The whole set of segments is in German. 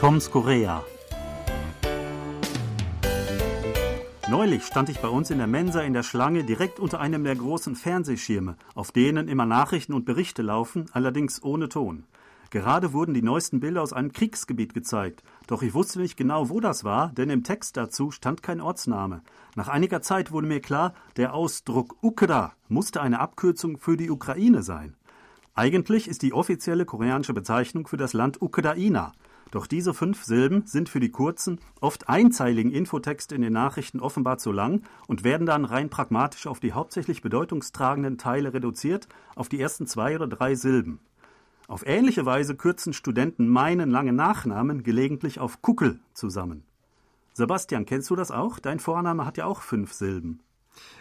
Toms Korea. Neulich stand ich bei uns in der Mensa in der Schlange direkt unter einem der großen Fernsehschirme, auf denen immer Nachrichten und Berichte laufen, allerdings ohne Ton. Gerade wurden die neuesten Bilder aus einem Kriegsgebiet gezeigt, doch ich wusste nicht genau, wo das war, denn im Text dazu stand kein Ortsname. Nach einiger Zeit wurde mir klar, der Ausdruck Ukra musste eine Abkürzung für die Ukraine sein. Eigentlich ist die offizielle koreanische Bezeichnung für das Land Ukraina. Doch diese fünf Silben sind für die kurzen, oft einzeiligen Infotexte in den Nachrichten offenbar zu lang und werden dann rein pragmatisch auf die hauptsächlich bedeutungstragenden Teile reduziert, auf die ersten zwei oder drei Silben. Auf ähnliche Weise kürzen Studenten meinen langen Nachnamen gelegentlich auf Kuckel zusammen. Sebastian, kennst du das auch? Dein Vorname hat ja auch fünf Silben.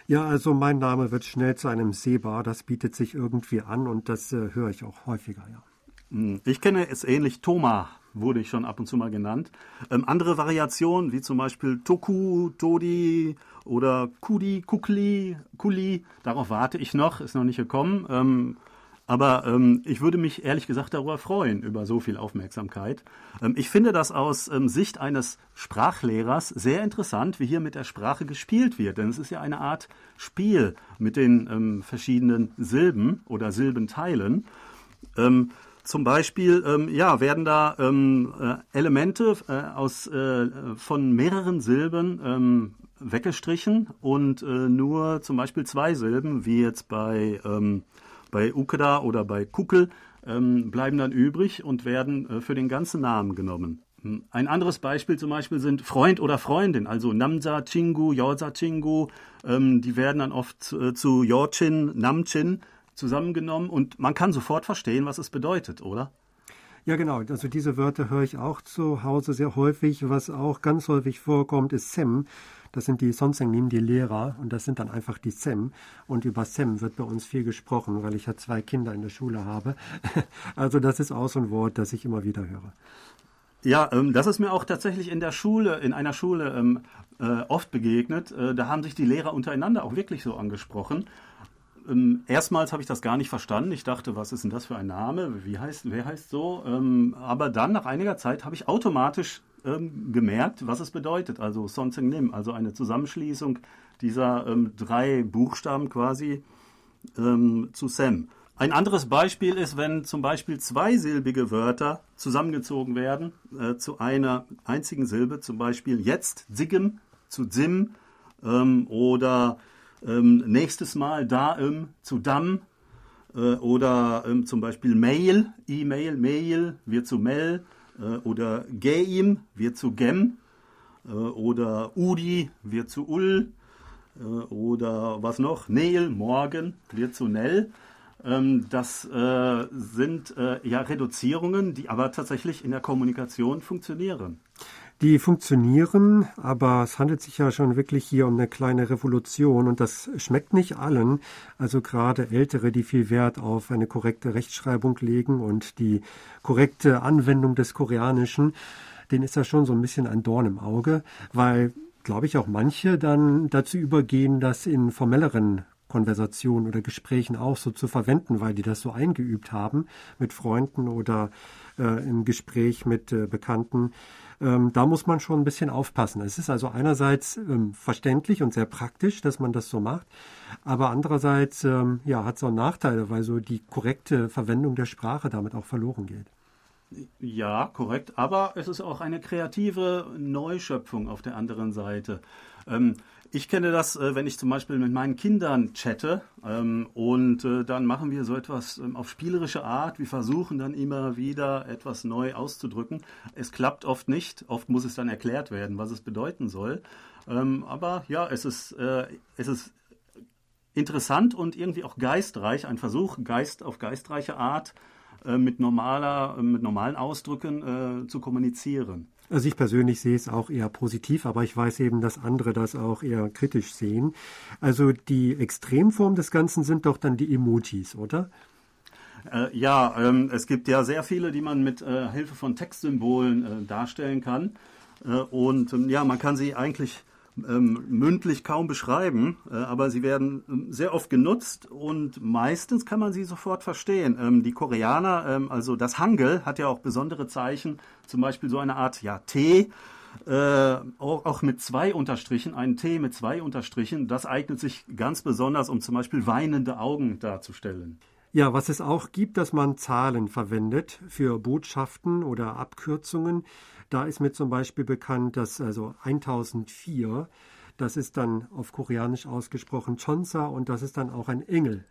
Ja, also mein Name wird schnell zu einem Sehbar, das bietet sich irgendwie an und das äh, höre ich auch häufiger, ja. Hm, ich kenne es ähnlich, Thoma wurde ich schon ab und zu mal genannt. Ähm, andere Variationen, wie zum Beispiel Toku, Todi oder Kudi, Kukli, Kuli, darauf warte ich noch, ist noch nicht gekommen. Ähm, aber ähm, ich würde mich ehrlich gesagt darüber freuen, über so viel Aufmerksamkeit. Ähm, ich finde das aus ähm, Sicht eines Sprachlehrers sehr interessant, wie hier mit der Sprache gespielt wird. Denn es ist ja eine Art Spiel mit den ähm, verschiedenen Silben oder Silbenteilen. Zum Beispiel ähm, ja, werden da ähm, äh, Elemente äh, aus, äh, von mehreren Silben ähm, weggestrichen und äh, nur zum Beispiel zwei Silben, wie jetzt bei ähm, bei Ukeda oder bei Kukel ähm, bleiben dann übrig und werden äh, für den ganzen Namen genommen. Hm, ein anderes Beispiel zum Beispiel sind Freund oder Freundin, also Namza Chingu, Yorza Chingu, ähm, die werden dann oft äh, zu Yorchin, Namchin zusammengenommen und man kann sofort verstehen, was es bedeutet, oder? Ja, genau. Also diese Wörter höre ich auch zu Hause sehr häufig. Was auch ganz häufig vorkommt, ist Sem. Das sind die Sonsengnim, die Lehrer, und das sind dann einfach die Sem. Und über Sem wird bei uns viel gesprochen, weil ich ja zwei Kinder in der Schule habe. Also das ist auch so ein Wort, das ich immer wieder höre. Ja, ähm, das ist mir auch tatsächlich in der Schule, in einer Schule ähm, äh, oft begegnet. Äh, da haben sich die Lehrer untereinander auch wirklich so angesprochen. Ähm, erstmals habe ich das gar nicht verstanden. Ich dachte, was ist denn das für ein Name? Wie heißt, wer heißt so? Ähm, aber dann, nach einiger Zeit, habe ich automatisch ähm, gemerkt, was es bedeutet. Also Sonseng Nim, also eine Zusammenschließung dieser ähm, drei Buchstaben quasi ähm, zu Sem. Ein anderes Beispiel ist, wenn zum Beispiel zweisilbige Wörter zusammengezogen werden äh, zu einer einzigen Silbe, zum Beispiel jetzt Zigem zu Zim ähm, oder ähm, nächstes Mal Daim zu Dam äh, oder ähm, zum Beispiel Mail, E-Mail, Mail wird zu Mel äh, oder Geim wird zu Gem äh, oder Udi wird zu Ul äh, oder was noch? Neil, morgen wird zu Nell. Ähm, das äh, sind äh, ja Reduzierungen, die aber tatsächlich in der Kommunikation funktionieren. Die funktionieren, aber es handelt sich ja schon wirklich hier um eine kleine Revolution und das schmeckt nicht allen. Also gerade Ältere, die viel Wert auf eine korrekte Rechtschreibung legen und die korrekte Anwendung des Koreanischen, denen ist das schon so ein bisschen ein Dorn im Auge, weil glaube ich, auch manche dann dazu übergehen, das in formelleren Konversationen oder Gesprächen auch so zu verwenden, weil die das so eingeübt haben mit Freunden oder äh, im Gespräch mit äh, Bekannten. Ähm, da muss man schon ein bisschen aufpassen. Es ist also einerseits ähm, verständlich und sehr praktisch, dass man das so macht, aber andererseits ähm, ja, hat es auch Nachteile, weil so die korrekte Verwendung der Sprache damit auch verloren geht. Ja, korrekt. Aber es ist auch eine kreative Neuschöpfung auf der anderen Seite. Ähm, ich kenne das, äh, wenn ich zum Beispiel mit meinen Kindern chatte ähm, und äh, dann machen wir so etwas ähm, auf spielerische Art. Wir versuchen dann immer wieder etwas neu auszudrücken. Es klappt oft nicht. Oft muss es dann erklärt werden, was es bedeuten soll. Ähm, aber ja, es ist, äh, es ist interessant und irgendwie auch geistreich. Ein Versuch, Geist auf geistreiche Art mit normaler, mit normalen Ausdrücken zu kommunizieren. Also ich persönlich sehe es auch eher positiv, aber ich weiß eben, dass andere das auch eher kritisch sehen. Also die Extremform des Ganzen sind doch dann die Emojis, oder? Äh, ja, ähm, es gibt ja sehr viele, die man mit äh, Hilfe von Textsymbolen äh, darstellen kann. Äh, und ähm, ja, man kann sie eigentlich ähm, mündlich kaum beschreiben, äh, aber sie werden ähm, sehr oft genutzt und meistens kann man sie sofort verstehen. Ähm, die Koreaner, ähm, also das Hangul hat ja auch besondere Zeichen, zum Beispiel so eine Art ja, T, äh, auch, auch, mit zwei Unterstrichen, ein T mit zwei Unterstrichen, das eignet sich ganz besonders, um zum Beispiel weinende Augen darzustellen. Ja, was es auch gibt, dass man Zahlen verwendet für Botschaften oder Abkürzungen. Da ist mir zum Beispiel bekannt, dass also 1004, das ist dann auf Koreanisch ausgesprochen Chonsa und das ist dann auch ein Engel.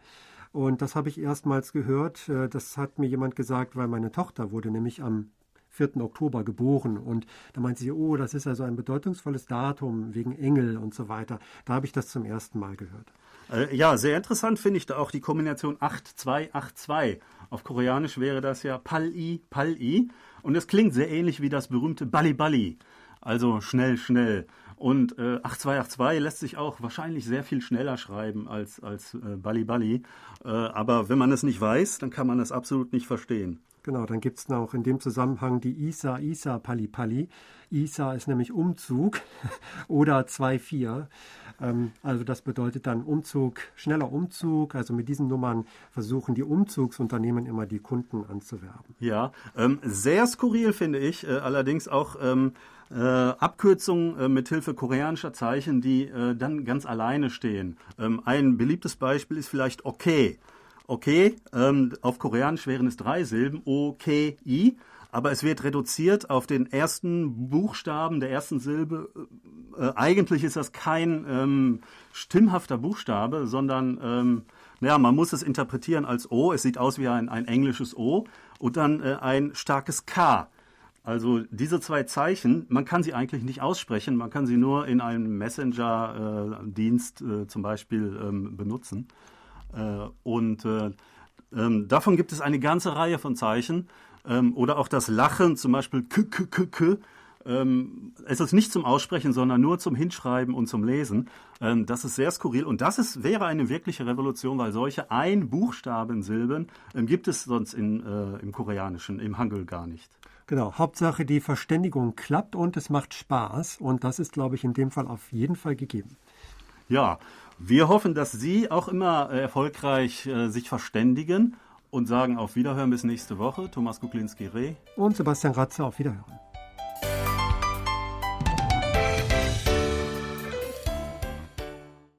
Und das habe ich erstmals gehört. Äh, das hat mir jemand gesagt, weil meine Tochter wurde nämlich am 4. Oktober geboren. Und da meinte sie, oh, das ist also ein bedeutungsvolles Datum wegen Engel und so weiter. Da habe ich das zum ersten Mal gehört. Äh, ja, sehr interessant finde ich da auch die Kombination 8282. Auf Koreanisch wäre das ja Pal-i, Pal-i. Und es klingt sehr ähnlich wie das berühmte Bali Bali. Also schnell, schnell. Und äh, 8282 lässt sich auch wahrscheinlich sehr viel schneller schreiben als, als äh, Bali Bali. Äh, aber wenn man es nicht weiß, dann kann man es absolut nicht verstehen. Genau, dann gibt es noch in dem Zusammenhang die Isa Isa Pali Pali. Isa ist nämlich Umzug oder 2-4. Ähm, also das bedeutet dann Umzug, schneller Umzug. Also mit diesen Nummern versuchen die Umzugsunternehmen immer die Kunden anzuwerben. Ja, ähm, sehr skurril finde ich äh, allerdings auch ähm, äh, Abkürzungen äh, mit Hilfe koreanischer Zeichen, die äh, dann ganz alleine stehen. Ähm, ein beliebtes Beispiel ist vielleicht okay. Okay, ähm, auf Koreanisch wären es drei Silben, O-K-I, aber es wird reduziert auf den ersten Buchstaben der ersten Silbe. Äh, eigentlich ist das kein ähm, stimmhafter Buchstabe, sondern ähm, naja, man muss es interpretieren als O. Es sieht aus wie ein, ein englisches O und dann äh, ein starkes K. Also diese zwei Zeichen, man kann sie eigentlich nicht aussprechen, man kann sie nur in einem Messenger-Dienst äh, zum Beispiel ähm, benutzen. Äh, und äh, ähm, davon gibt es eine ganze Reihe von Zeichen. Ähm, oder auch das Lachen, zum Beispiel k, k, k, k. Ähm, es ist nicht zum Aussprechen, sondern nur zum Hinschreiben und zum Lesen. Das ist sehr skurril und das ist, wäre eine wirkliche Revolution, weil solche Ein-Buchstaben-Silben gibt es sonst in, äh, im Koreanischen, im Hangul gar nicht. Genau, Hauptsache die Verständigung klappt und es macht Spaß und das ist, glaube ich, in dem Fall auf jeden Fall gegeben. Ja, wir hoffen, dass Sie auch immer äh, erfolgreich äh, sich verständigen und sagen auf Wiederhören bis nächste Woche. Thomas Kuklinski-Reh und Sebastian Ratze auf Wiederhören.